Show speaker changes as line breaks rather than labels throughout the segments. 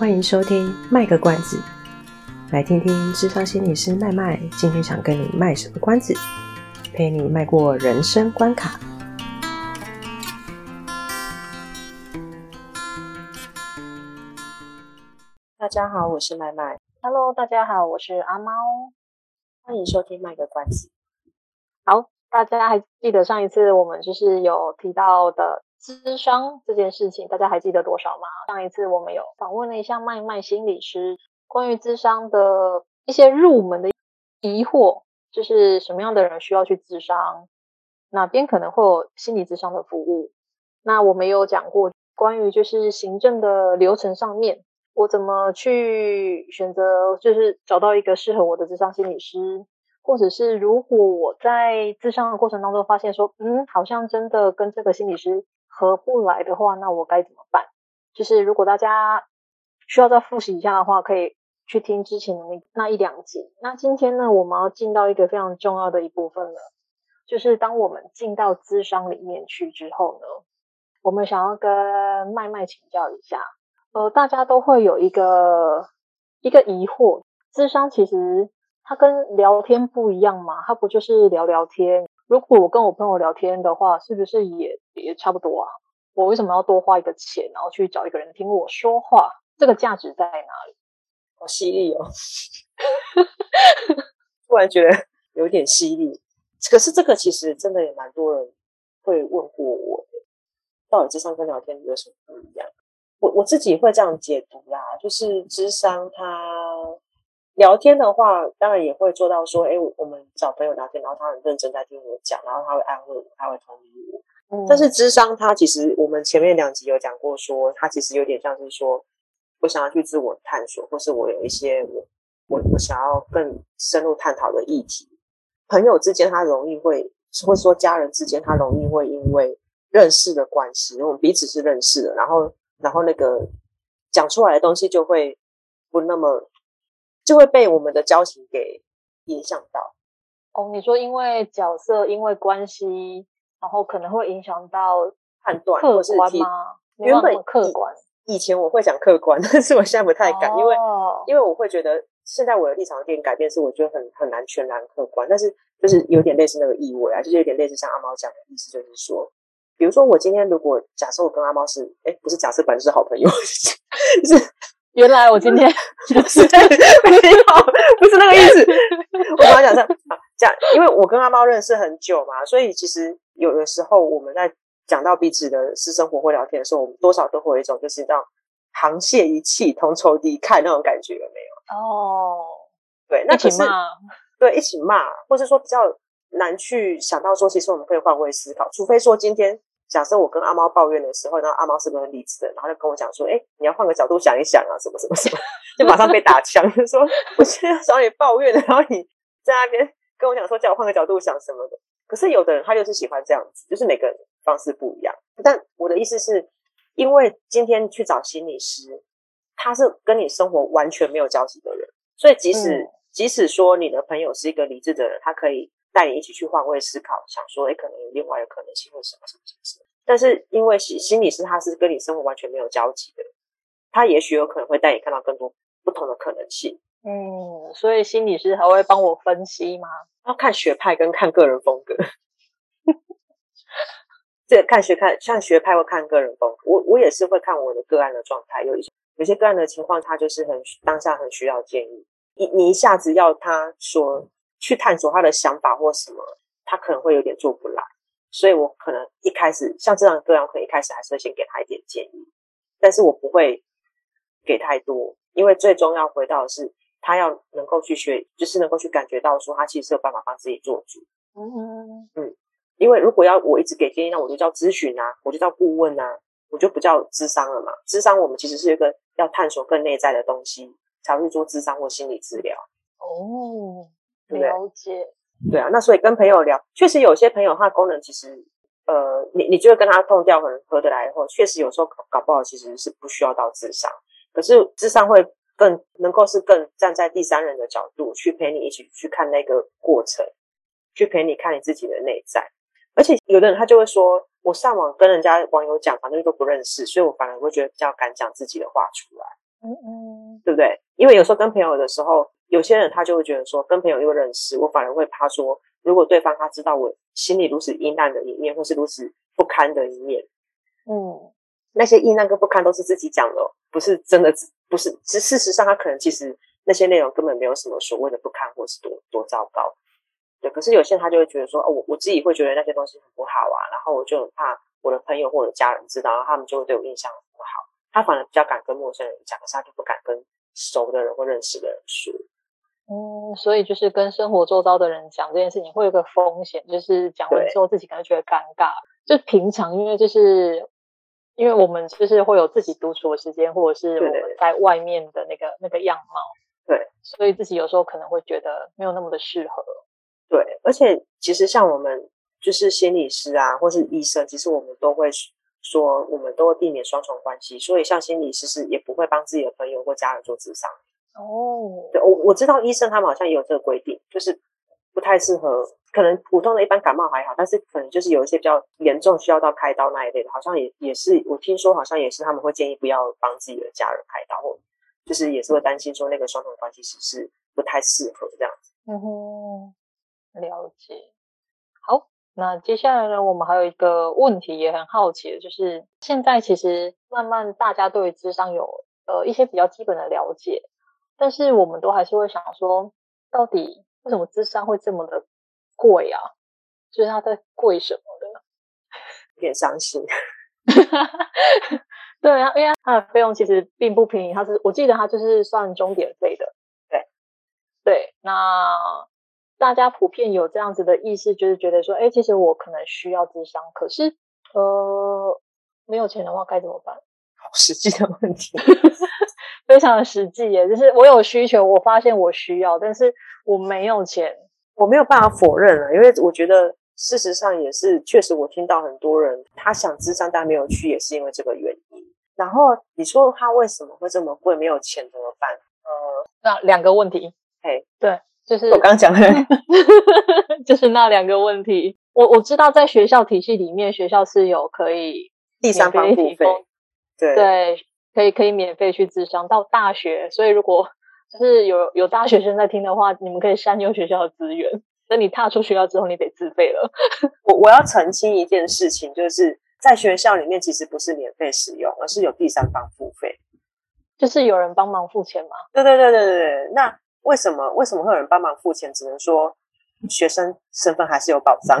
欢迎收听卖个关子，来听听智商心理师麦麦今天想跟你卖什么关子，陪你迈过人生关卡。大家好，我是麦麦。
Hello，大家好，我是阿猫。
欢迎收听卖个关子。
好，大家还记得上一次我们就是有提到的。咨商这件事情，大家还记得多少吗？上一次我们有访问了一下麦麦心理师，关于咨商的一些入门的疑惑，就是什么样的人需要去咨商，哪边可能会有心理咨商的服务。那我们有讲过关于就是行政的流程上面，我怎么去选择，就是找到一个适合我的咨商心理师，或者是如果我在咨商的过程当中发现说，嗯，好像真的跟这个心理师。合不来的话，那我该怎么办？就是如果大家需要再复习一下的话，可以去听之前的那那一两集。那今天呢，我们要进到一个非常重要的一部分了，就是当我们进到资商里面去之后呢，我们想要跟麦麦请教一下，呃，大家都会有一个一个疑惑，资商其实它跟聊天不一样嘛，它不就是聊聊天？如果我跟我朋友聊天的话，是不是也也差不多啊？我为什么要多花一个钱，然后去找一个人听我说话？这个价值在哪里？
好犀利哦！突然觉得有点犀利。可是这个其实真的也蛮多人会问过我的，到底智商跟聊天有什么不一样？我我自己会这样解读啦，就是智商它。聊天的话，当然也会做到说，哎，我们找朋友聊天，然后他很认真在听我讲，然后他会安慰我，他会同意我。嗯。但是智商，他其实我们前面两集有讲过说，说他其实有点像是说，我想要去自我探索，或是我有一些我我我想要更深入探讨的议题。朋友之间，他容易会，或者说家人之间，他容易会因为认识的关系，我们彼此是认识的，然后然后那个讲出来的东西就会不那么。就会被我们的交情给影响到。
哦，你说因为角色，因为关系，然后可能会影响到
判断，
客观吗？原本客观
以，前我会讲客观，但是我现在不太敢，哦、因为因为我会觉得现在我的立场有点改变，是我觉得很很难全然客观，但是就是有点类似那个意味啊，就是有点类似像阿猫讲的意思，就是说，比如说我今天如果假设我跟阿猫是，哎，不是假设，本来是好朋友，就是。
原来我今天 不是
没有，不是那个意思。我刚刚讲这样讲，因为我跟阿猫认识很久嘛，所以其实有的时候我们在讲到彼此的私生活或聊天的时候，我们多少都会有一种就是让沆瀣一气、同仇敌忾那种感觉，有没有？哦，对，那可是对一起骂，或是说比较难去想到说，其实我们可以换位思考，除非说今天。假设我跟阿猫抱怨的时候，然后阿猫是个很理智的，然后就跟我讲说：“哎，你要换个角度想一想啊，什么什么什么，就马上被打枪，就说我现在找你抱怨，然后你在那边跟我讲说叫我换个角度想什么的。可是有的人他就是喜欢这样子，就是每个人方式不一样。但我的意思是，因为今天去找心理师，他是跟你生活完全没有交集的人，所以即使、嗯、即使说你的朋友是一个理智的人，他可以。带你一起去换位思考，想说，诶，可能有另外的可能性，或什么什么什么什么。但是因为心心理师他是跟你生活完全没有交集的，他也许有可能会带你看到更多不同的可能性。
嗯，所以心理师还会帮我分析吗？
要看学派跟看个人风格。这看学看像学派会看个人风格，我我也是会看我的个案的状态。有一些有些个案的情况，他就是很当下很需要建议，你你一下子要他说。去探索他的想法或什么，他可能会有点做不来，所以我可能一开始像这样的个案，可能一开始还是会先给他一点建议，但是我不会给太多，因为最终要回到的是他要能够去学，就是能够去感觉到说他其实是有办法帮自己做主。嗯嗯，因为如果要我一直给建议，那我就叫咨询啊，我就叫顾问啊，我就不叫智商了嘛。智商我们其实是一个要探索更内在的东西，才会去做智商或心理治疗。哦。
了解，
对啊，那所以跟朋友聊，确实有些朋友他的功能其实，呃，你你觉得跟他痛调很合得来以后，确实有时候搞搞不好其实是不需要到智商，可是智商会更能够是更站在第三人的角度去陪你一起去看那个过程，去陪你看你自己的内在，而且有的人他就会说，我上网跟人家网友讲，反正都不认识，所以我反而会觉得比较敢讲自己的话出来。
嗯嗯，
对不对？因为有时候跟朋友的时候，有些人他就会觉得说，跟朋友又认识，我反而会怕说，如果对方他知道我心里如此阴暗的一面，或是如此不堪的一面，
嗯，
那些阴暗跟不堪都是自己讲的，不是真的，不是。其事实上，他可能其实那些内容根本没有什么所谓的不堪，或是多多糟糕。对，可是有些人他就会觉得说，哦，我我自己会觉得那些东西很不好啊，然后我就很怕我的朋友或者家人知道，然后他们就会对我印象很不好。他反而比较敢跟陌生人讲，可是他就不敢跟熟的人或认识的人说。
嗯，所以就是跟生活周遭的人讲这件事情，会有个风险，就是讲完之后自己可能觉得尴尬。就平常，因为就是因为我们就是会有自己独处的时间，或者是我们在外面的那个那个样貌，
对，所
以自己有时候可能会觉得没有那么的适合。
对，而且其实像我们就是心理师啊，或是医生，其实我们都会说，我们都会避免双重关系。所以像心理师是也不会帮自己的朋友或家人做智商。
哦，
对，我我知道医生他们好像也有这个规定，就是不太适合。可能普通的一般感冒还好，但是可能就是有一些比较严重需要到开刀那一类的，好像也也是我听说好像也是他们会建议不要帮自己的家人开刀，或就是也是会担心说那个双重关系其实是不太适合这样子。
嗯哼。了解，好，那接下来呢，我们还有一个问题也很好奇的，就是现在其实慢慢大家对于咨商有呃一些比较基本的了解，但是我们都还是会想说，到底为什么智商会这么的贵啊？就是它在贵什么的？
有点伤心。
对啊，因为它的费用其实并不便宜，它是我记得它就是算钟点费的。
对，
对，那。大家普遍有这样子的意识，就是觉得说，哎，其实我可能需要智商，可是，呃，没有钱的话该怎么办？
好实际的问题，
非常的实际耶。就是我有需求，我发现我需要，但是我没有钱，
我没有办法否认了，因为我觉得事实上也是，确实我听到很多人他想咨商但没有去，也是因为这个原因。然后你说他为什么会这么贵？没有钱怎么办？
呃，那两个问题，
嘿，
对。就是
我刚讲的，
就是那两个问题。我我知道在学校体系里面，学校是有可以
第三方付费，对
对，可以可以免费去咨商。到大学，所以如果就是有有大学生在听的话，你们可以善用学校的资源。等你踏出学校之后，你得自费了。
我我要澄清一件事情，就是在学校里面其实不是免费使用，而是有第三方付费，
就是有人帮忙付钱吗？
对对对对对对，那。为什么为什么会有人帮忙付钱？只能说学生身份还是有保障。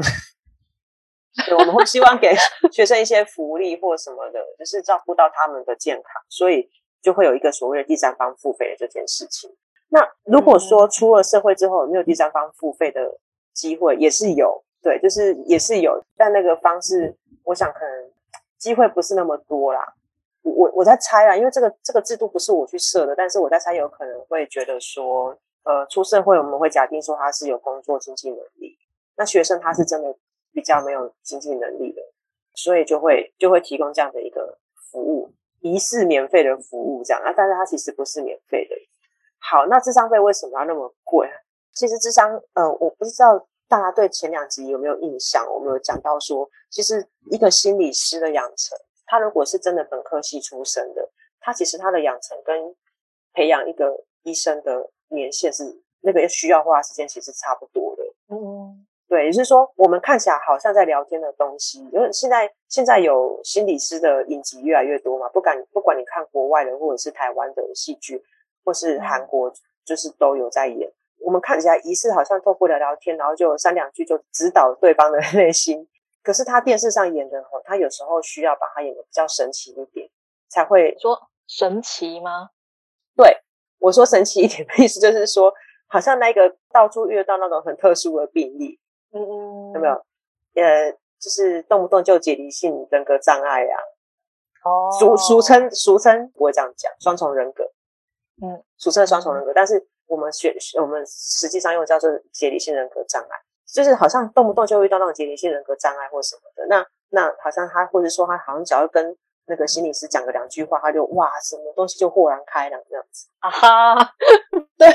对，我们会希望给学生一些福利或什么的，就是照顾到他们的健康，所以就会有一个所谓的第三方付费的这件事情。那如果说出了社会之后有没有第三方付费的机会，也是有，对，就是也是有，但那个方式，我想可能机会不是那么多啦。我我在猜啦，因为这个这个制度不是我去设的，但是我在猜有可能会觉得说，呃，出社会我们会假定说他是有工作经济能力，那学生他是真的比较没有经济能力的，所以就会就会提供这样的一个服务，疑似免费的服务这样啊，但是它其实不是免费的。好，那智商费为什么要那么贵？其实智商，呃，我不知道大家对前两集有没有印象，我们有讲到说，其实一个心理师的养成。他如果是真的本科系出身的，他其实他的养成跟培养一个医生的年限是那个需要花的时间其实差不多的。
嗯，
对，也是说，我们看起来好像在聊天的东西，因为现在现在有心理师的影集越来越多嘛，不管不管你看国外的或者是台湾的戏剧，或是韩国，就是都有在演。我们看起来疑似好像透过聊聊天，然后就三两句就指导对方的 内心。可是他电视上演的吼，他有时候需要把他演的比较神奇一点，才会
说神奇吗？
对，我说神奇一点的意思就是说，好像那个到处遇到那种很特殊的病例，
嗯嗯，
有没有？呃，就是动不动就解离性人格障碍啊，
哦，
俗俗称俗称不会这样讲，双重人格，
嗯，
俗称双重人格，但是我们学我们实际上用叫做解离性人格障碍。就是好像动不动就会遇到那种解离性人格障碍或什么的，那那好像他或者说他好像只要跟那个心理师讲个两句话，他就哇什么东西就豁然开朗这样子。
啊哈，
对，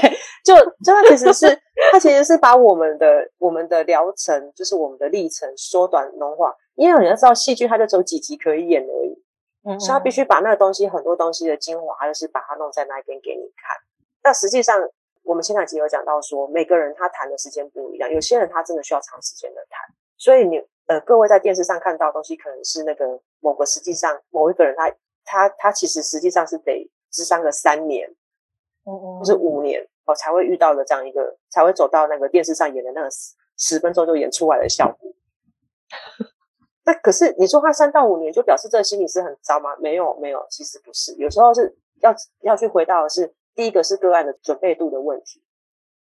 就就他其实是他其实是把我们的我们的疗程，就是我们的历程缩短浓化，因为你要知道戏剧它就只有几集可以演而已，嗯，所以他必须把那个东西很多东西的精华，就是把它弄在那一边给你看。那实际上，我们前两集有讲到说，每个人他谈的时间不一样，有些人他真的需要长时间的谈。所以你呃，各位在电视上看到的东西，可能是那个某个实际上某一个人他，他他他其实实际上是得智商个三年，嗯嗯，或是五年哦，才会遇到的这样一个，才会走到那个电视上演的那个十十分钟就演出来的效果。那可是你说他三到五年就表示这个心理是很糟吗？没有没有，其实不是，有时候是要要去回到的是第一个是个案的准备度的问题。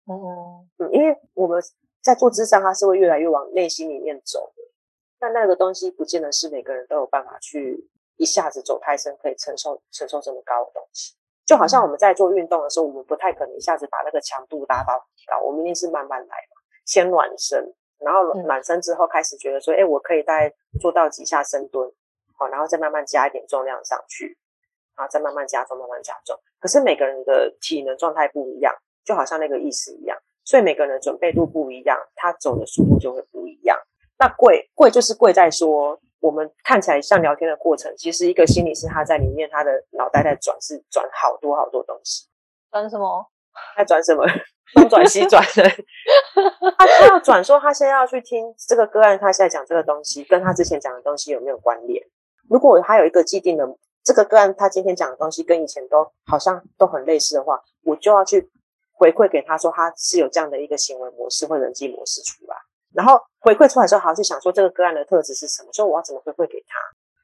嗯嗯，因为我们在做智商，它是会越来越往内心里面走的。但那个东西不见得是每个人都有办法去一下子走太深，可以承受承受这么高的东西。就好像我们在做运动的时候，我们不太可能一下子把那个强度拉到很高，我们一定是慢慢来嘛，先暖身。然后暖身之后，开始觉得说，哎，我可以大概做到几下深蹲，好，然后再慢慢加一点重量上去，然后再慢慢加重，慢慢加重。可是每个人的体能状态不一样，就好像那个意思一样，所以每个人的准备度不一样，他走的速度就会不一样。那贵贵就是贵在说，我们看起来像聊天的过程，其实一个心理师他在里面，他的脑袋在转，是转好多好多东西。
转什么？
在转什么？东转西转的，他 他要转说，他现在要去听这个个案，他现在讲这个东西跟他之前讲的东西有没有关联？如果他有一个既定的这个个案，他今天讲的东西跟以前都好像都很类似的话，我就要去回馈给他说，他是有这样的一个行为模式或人际模式出来，然后回馈出来之后，还要去想说这个个案的特质是什么，所以我要怎么回馈给他？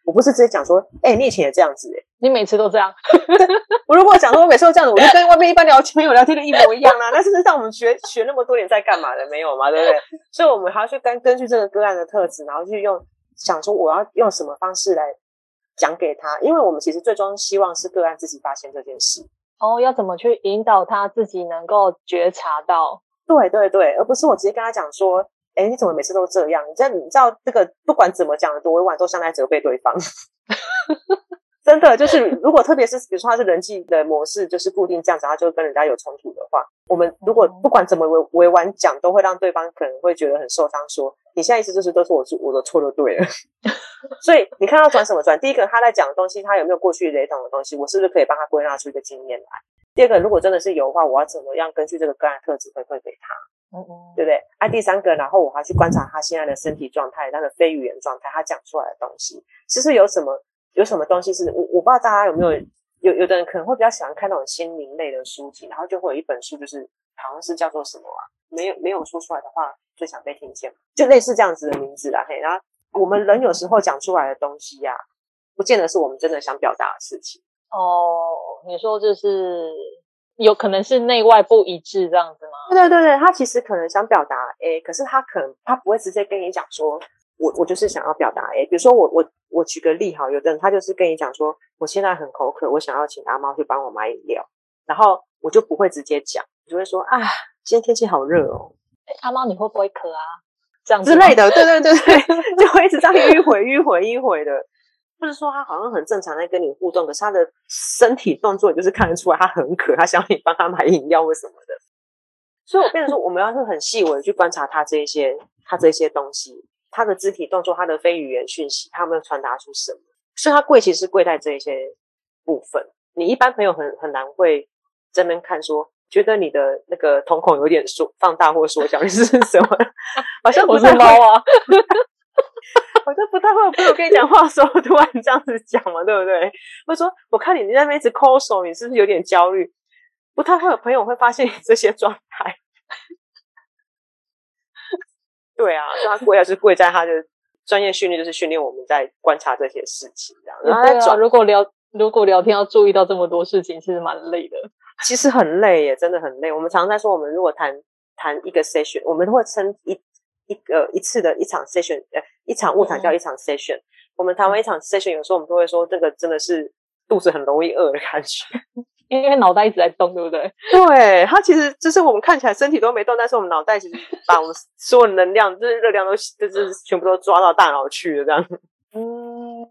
我不是直接讲说，哎、欸，你以前也这样子、欸，哎，
你每次都这样。
我如果讲说我每次都这样子，我就 跟外面一般聊天朋友聊天的一模一样啊。那事实上我们学学那么多年在干嘛的？没有嘛，对不对？所以我们还要去根根据这个个案的特质，然后去用想说我要用什么方式来讲给他，因为我们其实最终希望是个案自己发现这件事。
哦，要怎么去引导他自己能够觉察到？
对对对，而不是我直接跟他讲说。哎，你怎么每次都这样？你知道，你知道这个不管怎么讲的多委婉，都像在责备对方。真的就是，如果特别是比如说他是人际的模式，就是固定这样子，他就跟人家有冲突的话，我们如果不管怎么委委婉讲，都会让对方可能会觉得很受伤。说你现在意思就是都是我是我的错就对了。所以你看他转什么转？第一个他在讲的东西，他有没有过去雷同的东西？我是不是可以帮他归纳出一个经验来？第二个，如果真的是有的话，我要怎么样根据这个个案特质回馈给他？嗯嗯，对不对？啊，第三个，然后我还去观察他现在的身体状态，他的非语言状态，他讲出来的东西，其实有什么有什么东西是我我不知道大家有没有有有的人可能会比较喜欢看那种心灵类的书籍，然后就会有一本书，就是好像是叫做什么啊？没有没有说出来的话，最想被听见，就类似这样子的名字啦。嘿，然后我们人有时候讲出来的东西呀、啊，不见得是我们真的想表达的事情。
哦，你说就是。有可能是内外不一致这样子吗？
对对对，他其实可能想表达 A，可是他可能他不会直接跟你讲说，我我就是想要表达 A。比如说我我我举个例哈，有的人他就是跟你讲说，我现在很口渴，我想要请阿猫去帮我买饮料，然后我就不会直接讲，我就会说啊，今天天气好热哦，
阿猫你会不会渴啊？这样
之类的，对对对对，就会一直这样迂回迂回迂回的。不是说他好像很正常在跟你互动，可是他的身体动作就是看得出来他很渴，他想你帮他买饮料或什么的。所以我变成说，我们要是很细微的去观察他这一些，他这些东西，他的肢体动作，他的非语言讯息，他有没有传达出什么？所以他贵其实贵在这一些部分。你一般朋友很很难会在那边看说，觉得你的那个瞳孔有点缩放大或缩小，你是什么？好像不是猫啊。好像不太会有朋友跟你讲话的时候突然这样子讲嘛，对不对？或者说，我看你你在那边一直抠手，你是不是有点焦虑？不太会有朋友会发现这些状态。对啊，所以他贵还是贵在他的专业训练，就是训练我们在观察这些事情这样。然后
对啊，如果聊如果聊天要注意到这么多事情，其实蛮累的。
其实很累耶，真的很累。我们常常在说，我们如果谈谈一个 session，我们会称一。一个一次的一场 session，呃，一场误谈叫一场 session。嗯、我们谈完一场 session，有时候我们都会说，这个真的是肚子很容易饿的感觉，
因为脑袋一直在动，对不对？
对，它其实就是我们看起来身体都没动，但是我们脑袋其实把我们所有能量，就是热量都，就是全部都抓到大脑去了，这样。
嗯，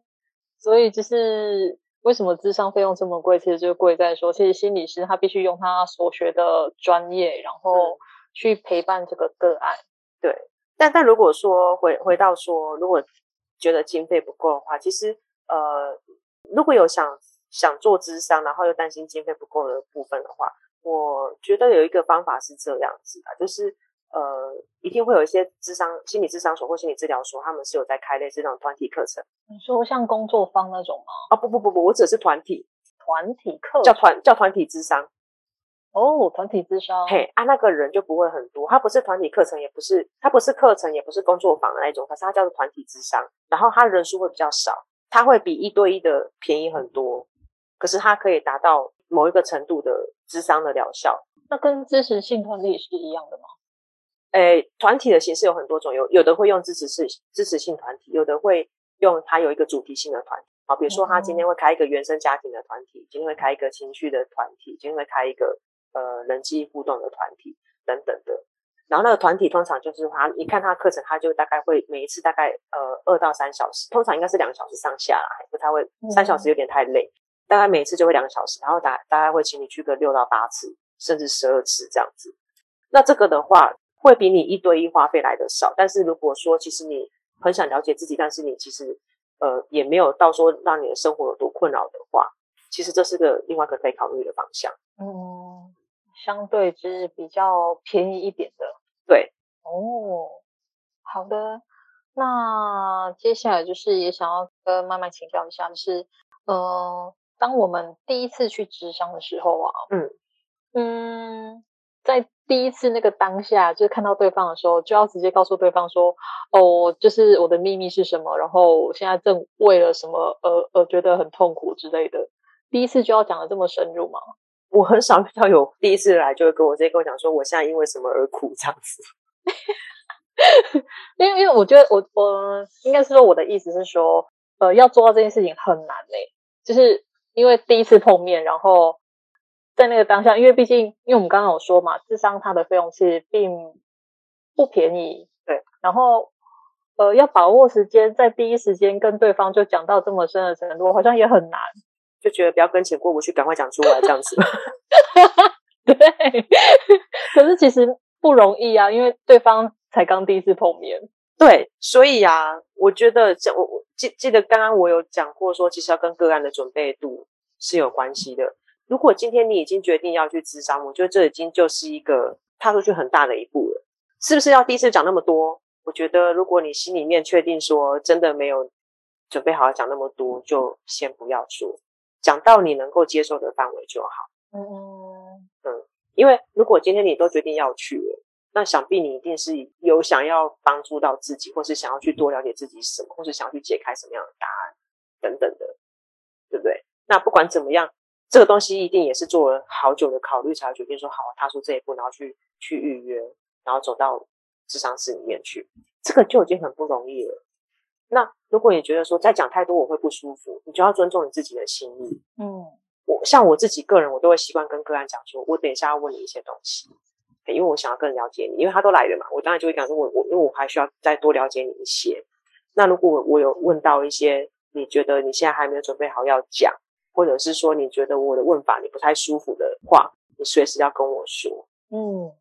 所以就是为什么智商费用这么贵？其实就贵在说，其实心理师他必须用他所学的专业，然后去陪伴这个个案，
对。但但如果说回回到说，如果觉得经费不够的话，其实呃，如果有想想做咨商，然后又担心经费不够的部分的话，我觉得有一个方法是这样子的，就是呃，一定会有一些智商心理咨商所或心理治疗所，他们是有在开类似那种团体课程。
你说像工作坊那种吗？
啊，不不不不，我指的是团体
团体课，
叫团叫团体智商。
哦，团体智商，
嘿，啊，那个人就不会很多，他不是团体课程，也不是，他不是课程，也不是工作坊的那种，可是他叫做团体智商，然后他人数会比较少，他会比一对一的便宜很多，可是它可以达到某一个程度的智商的疗效。
那跟支持性团体是一样的吗？
诶，团体的形式有很多种，有有的会用支持式支持性团体，有的会用它有一个主题性的团体，好，比如说他今天会开一个原生家庭的团体，今天会开一个情绪的团体，今天会开一个。呃，人际互动的团体等等的，然后那个团体通常就是他，一看他课程，他就大概会每一次大概呃二到三小时，通常应该是两个小时上下啦，不太会三小时有点太累，嗯、大概每次就会两个小时，然后大大概会请你去个六到八次，甚至十二次这样子。那这个的话，会比你一对一花费来的少，但是如果说其实你很想了解自己，但是你其实呃也没有到说让你的生活有多困扰的话，其实这是个另外一个可以考虑的方向。
嗯。相对是比较便宜一点的，
对
哦，好的。那接下来就是也想要跟麦麦请教一下，就是呃，当我们第一次去咨商的时候啊，
嗯
嗯，在第一次那个当下，就是看到对方的时候，就要直接告诉对方说，哦，就是我的秘密是什么，然后我现在正为了什么而而觉得很痛苦之类的。第一次就要讲的这么深入吗？
我很少遇到有第一次来就会跟我直接跟我讲说，我现在因为什么而苦这样子。
因为因为我觉得我我应该是说我的意思是说，呃，要做到这件事情很难嘞、欸，就是因为第一次碰面，然后在那个当下，因为毕竟因为我们刚刚有说嘛，智商它的费用其实并不便宜，
对，
然后呃要把握时间，在第一时间跟对方就讲到这么深的程度，好像也很难。
就觉得不要跟钱过不去，赶快讲出来这样子。
对，可是其实不容易啊，因为对方才刚第一次碰面。
对，所以啊，我觉得这我我记记得刚刚我有讲过说，其实要跟个案的准备度是有关系的。如果今天你已经决定要去咨商，我觉得这已经就是一个踏出去很大的一步了。是不是要第一次讲那么多？我觉得如果你心里面确定说真的没有准备好要讲那么多，就先不要说。讲到你能够接受的范围就好。
嗯
嗯，因为如果今天你都决定要去了，那想必你一定是有想要帮助到自己，或是想要去多了解自己什么，或是想要去解开什么样的答案等等的，对不对？那不管怎么样，这个东西一定也是做了好久的考虑才决定说好，踏出这一步，然后去去预约，然后走到智商室里面去，这个就已经很不容易了。那如果你觉得说再讲太多我会不舒服，你就要尊重你自己的心意。
嗯，
我像我自己个人，我都会习惯跟个案讲说，我等一下要问你一些东西，因为我想要更了解你，因为他都来了嘛，我当然就会讲说，我我因为我还需要再多了解你一些。那如果我有问到一些你觉得你现在还没有准备好要讲，或者是说你觉得我的问法你不太舒服的话，你随时要跟我说。
嗯，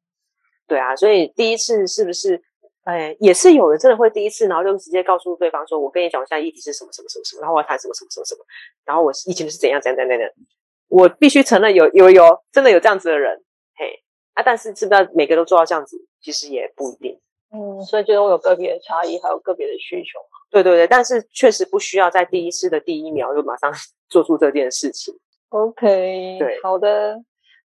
对啊，所以第一次是不是？哎，也是有人真的会第一次，然后就直接告诉对方说：“我跟你讲，我现在议题是什么什么什么什么，然后我要谈什么什么什么什么，然后我以前是怎样怎样怎样怎样。”我必须承认有，有有有，真的有这样子的人，嘿啊！但是是不是每个都做到这样子？其实也不一定。
嗯，所以觉得我有个别的差异，还有个别的需求。
对对对，但是确实不需要在第一次的第一秒就马上 做出这件事情。
OK，
对，
好的，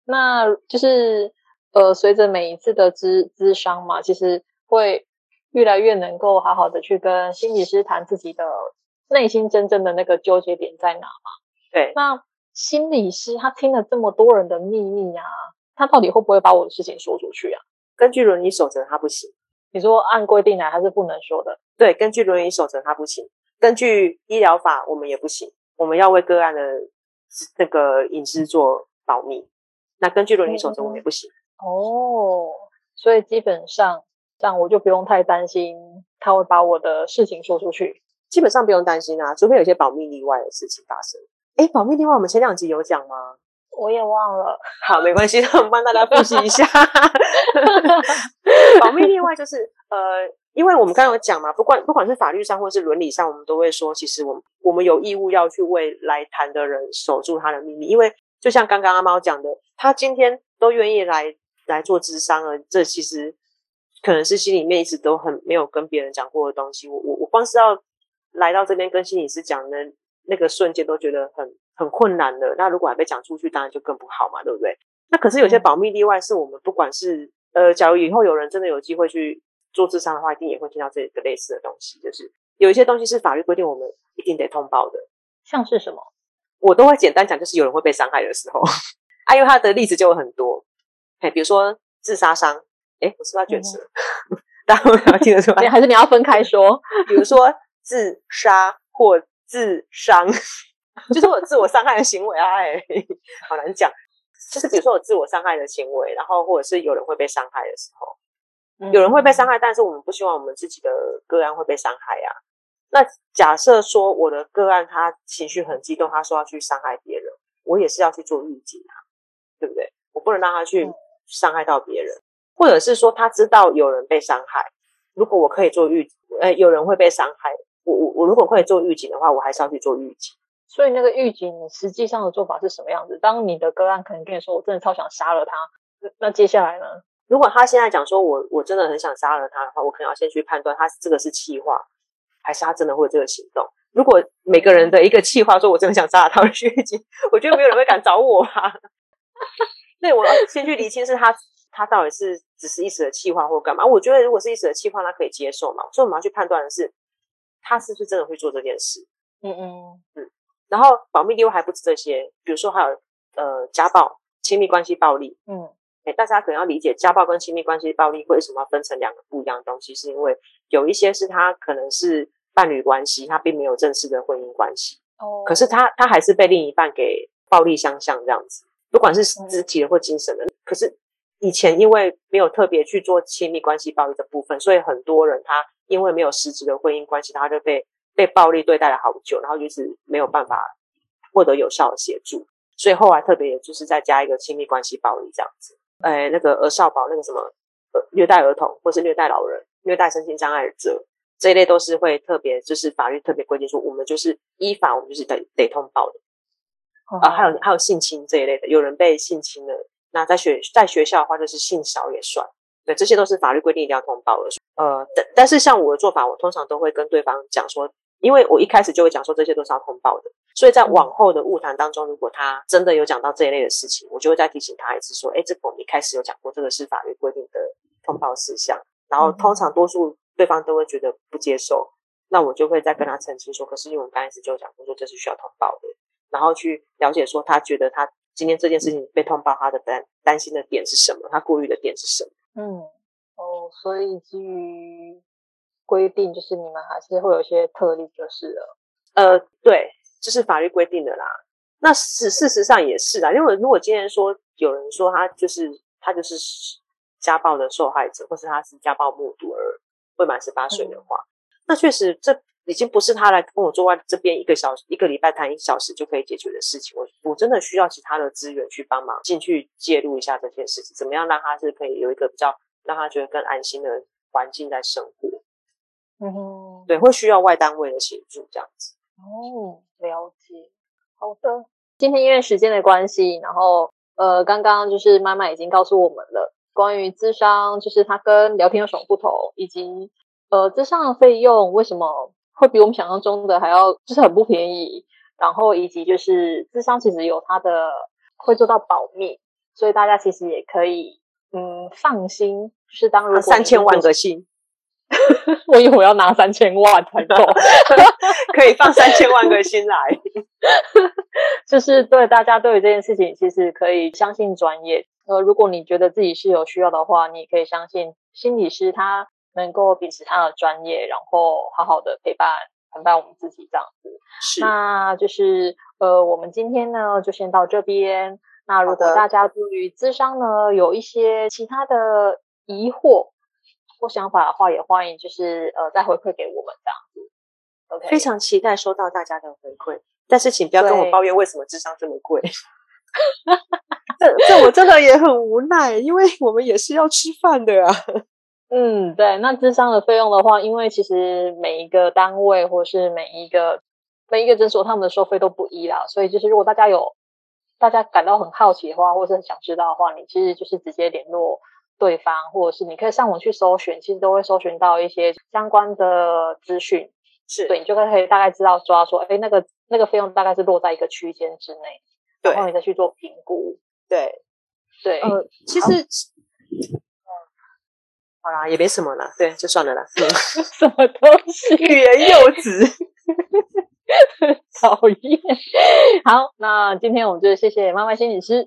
那就是呃，随着每一次的咨咨商嘛，其实会。越来越能够好好的去跟心理师谈自己的内心真正的那个纠结点在哪嘛？
对，
那心理师他听了这么多人的秘密啊，他到底会不会把我的事情说出去啊？
根据伦理守则，他不行。
你说按规定来，他是不能说的。
对，根据伦理守则，他不行。根据医疗法，我们也不行。我们要为个案的那个隐私做保密。那根据伦理守则，我们也不行。
嗯。哦，所以基本上。这样我就不用太担心他会把我的事情说出去，
基本上不用担心啊，除非有些保密例外的事情发生。诶，保密例外我们前两集有讲吗？
我也忘了。
好，没关系，那我们帮大家复习一下。保密例外就是呃，因为我们刚刚有讲嘛，不管不管是法律上或是伦理上，我们都会说，其实我们我们有义务要去为来谈的人守住他的秘密。因为就像刚刚阿猫讲的，他今天都愿意来来做智商了，这其实可能是心里面一直都很没有跟别人讲过的东西。我我我光是要来到这边跟心理师讲的那个瞬间，都觉得很。很困难的，那如果还被讲出去，当然就更不好嘛，对不对？那可是有些保密例外，是我们不管是呃，假如以后有人真的有机会去做智商的话，一定也会听到这个类似的东西，就是有一些东西是法律规定我们一定得通报的，
像是什么？
我都会简单讲，就是有人会被伤害的时候，啊，因为他的例子就有很多，哎，比如说自杀伤，哎，我是不是要卷舌？嗯、大家会听得出来？
还是你要分开说？
比如说自杀或自伤。就是我自我伤害的行为啊，哎，好难讲。就是比如说我自我伤害的行为，然后或者是有人会被伤害的时候，嗯、有人会被伤害，但是我们不希望我们自己的个案会被伤害啊。那假设说我的个案他情绪很激动，他说要去伤害别人，我也是要去做预警啊，对不对？我不能让他去伤害到别人，嗯、或者是说他知道有人被伤害，如果我可以做预警，呃，有人会被伤害，我我我如果可以做预警的话，我还是要去做预警。
所以那个预警，实际上的做法是什么样子？当你的个案可能跟你说：“我真的超想杀了他。”那接下来呢？
如果他现在讲说：“我我真的很想杀了他的话，我可能要先去判断他这个是气话，还是他真的会有这个行动。”如果每个人的一个气话说：“我真的想杀了他”，预警，我觉得没有人会敢找我啊。对，我要先去厘清是他他到底是只是一时的气话或干嘛。我觉得如果是一时的气话，他可以接受嘛。所以我们要去判断的是，他是不是真的会做这件事。
嗯嗯嗯。
然后保密例外还不止这些，比如说还有呃家暴、亲密关系暴力，
嗯，
诶，大家可能要理解家暴跟亲密关系暴力为什么要分成两个不一样的东西，是因为有一些是他可能是伴侣关系，他并没有正式的婚姻关系，
哦，
可是他他还是被另一半给暴力相向这样子，不管是肢体的或精神的。嗯、可是以前因为没有特别去做亲密关系暴力的部分，所以很多人他因为没有实质的婚姻关系，他就被。被暴力对待了好久，然后就是没有办法获得有效的协助，所以后来特别也就是再加一个亲密关系暴力这样子，哎，那个儿少保那个什么，呃，虐待儿童或是虐待老人、虐待身心障碍者这一类都是会特别就是法律特别规定说，我们就是依法我们就是得得通报的啊，还有还有性侵这一类的，有人被性侵了，那在学在学校的话就是性骚也算。对，这些都是法律规定一定要通报的。呃，但但是像我的做法，我通常都会跟对方讲说，因为我一开始就会讲说这些都是要通报的，所以在往后的物谈当中，如果他真的有讲到这一类的事情，我就会再提醒他一次说，哎，这个我们一开始有讲过，这个是法律规定的通报事项。然后通常多数对方都会觉得不接受，那我就会再跟他澄清说，可是因为我们刚开始就讲过说这是需要通报的，然后去了解说他觉得他今天这件事情被通报，他的担担心的点是什么，他顾虑的点是什么。
嗯，哦，所以基于规定，就是你们还是会有一些特例，就是了。
呃，对，这是法律规定的啦。那事事实上也是啦，因为如果今天说有人说他就是他就是家暴的受害者，或是他是家暴目睹而未满十八岁的话，嗯、那确实这。已经不是他来跟我坐在这边一个小时、一个礼拜谈一小时就可以解决的事情。我我真的需要其他的资源去帮忙进去介入一下这件事情，怎么样让他是可以有一个比较让他觉得更安心的环境在生活。
嗯哼，
对，会需要外单位的协助这样子。
哦，了解。好的，今天因为时间的关系，然后呃，刚刚就是妈妈已经告诉我们了关于智商，就是它跟聊天有什么不同，以及呃，智商的费用为什么。会比我们想象中的还要就是很不便宜，然后以及就是智商其实有它的会做到保密，所以大家其实也可以嗯放心，就是当如果
三千万个心，
我以为我要拿三千万才够，
可以放三千万个心来，
就是对大家对于这件事情其实可以相信专业，呃，如果你觉得自己是有需要的话，你也可以相信心理师他。能够秉持他的专业，然后好好的陪伴陪伴我们自己这样子。
是，
那就是呃，我们今天呢就先到这边。那如果大家对于智商呢有一些其他的疑惑或想法的话，也欢迎就是呃再回馈给我们这样子。OK，
非常期待收到大家的回馈，但是请不要跟我抱怨为什么智商这么贵。这这我真的也很无奈，因为我们也是要吃饭的啊。
嗯，对，那智商的费用的话，因为其实每一个单位或是每一个每一个诊所，他们的收费都不一啦，所以就是如果大家有大家感到很好奇的话，或是很想知道的话，你其实就是直接联络对方，或者是你可以上网去搜寻，其实都会搜寻到一些相关的资讯，
是
对，你就可以大概知道抓说，哎，那个那个费用大概是落在一个区间之内，
对，
然后你再去做评估，
对
对，
呃，其实。好啦，也没什么啦，对，就算了啦。嗯、
什么东西？
欲言又止，
讨厌。好，那今天我们就谢谢妈妈心理师，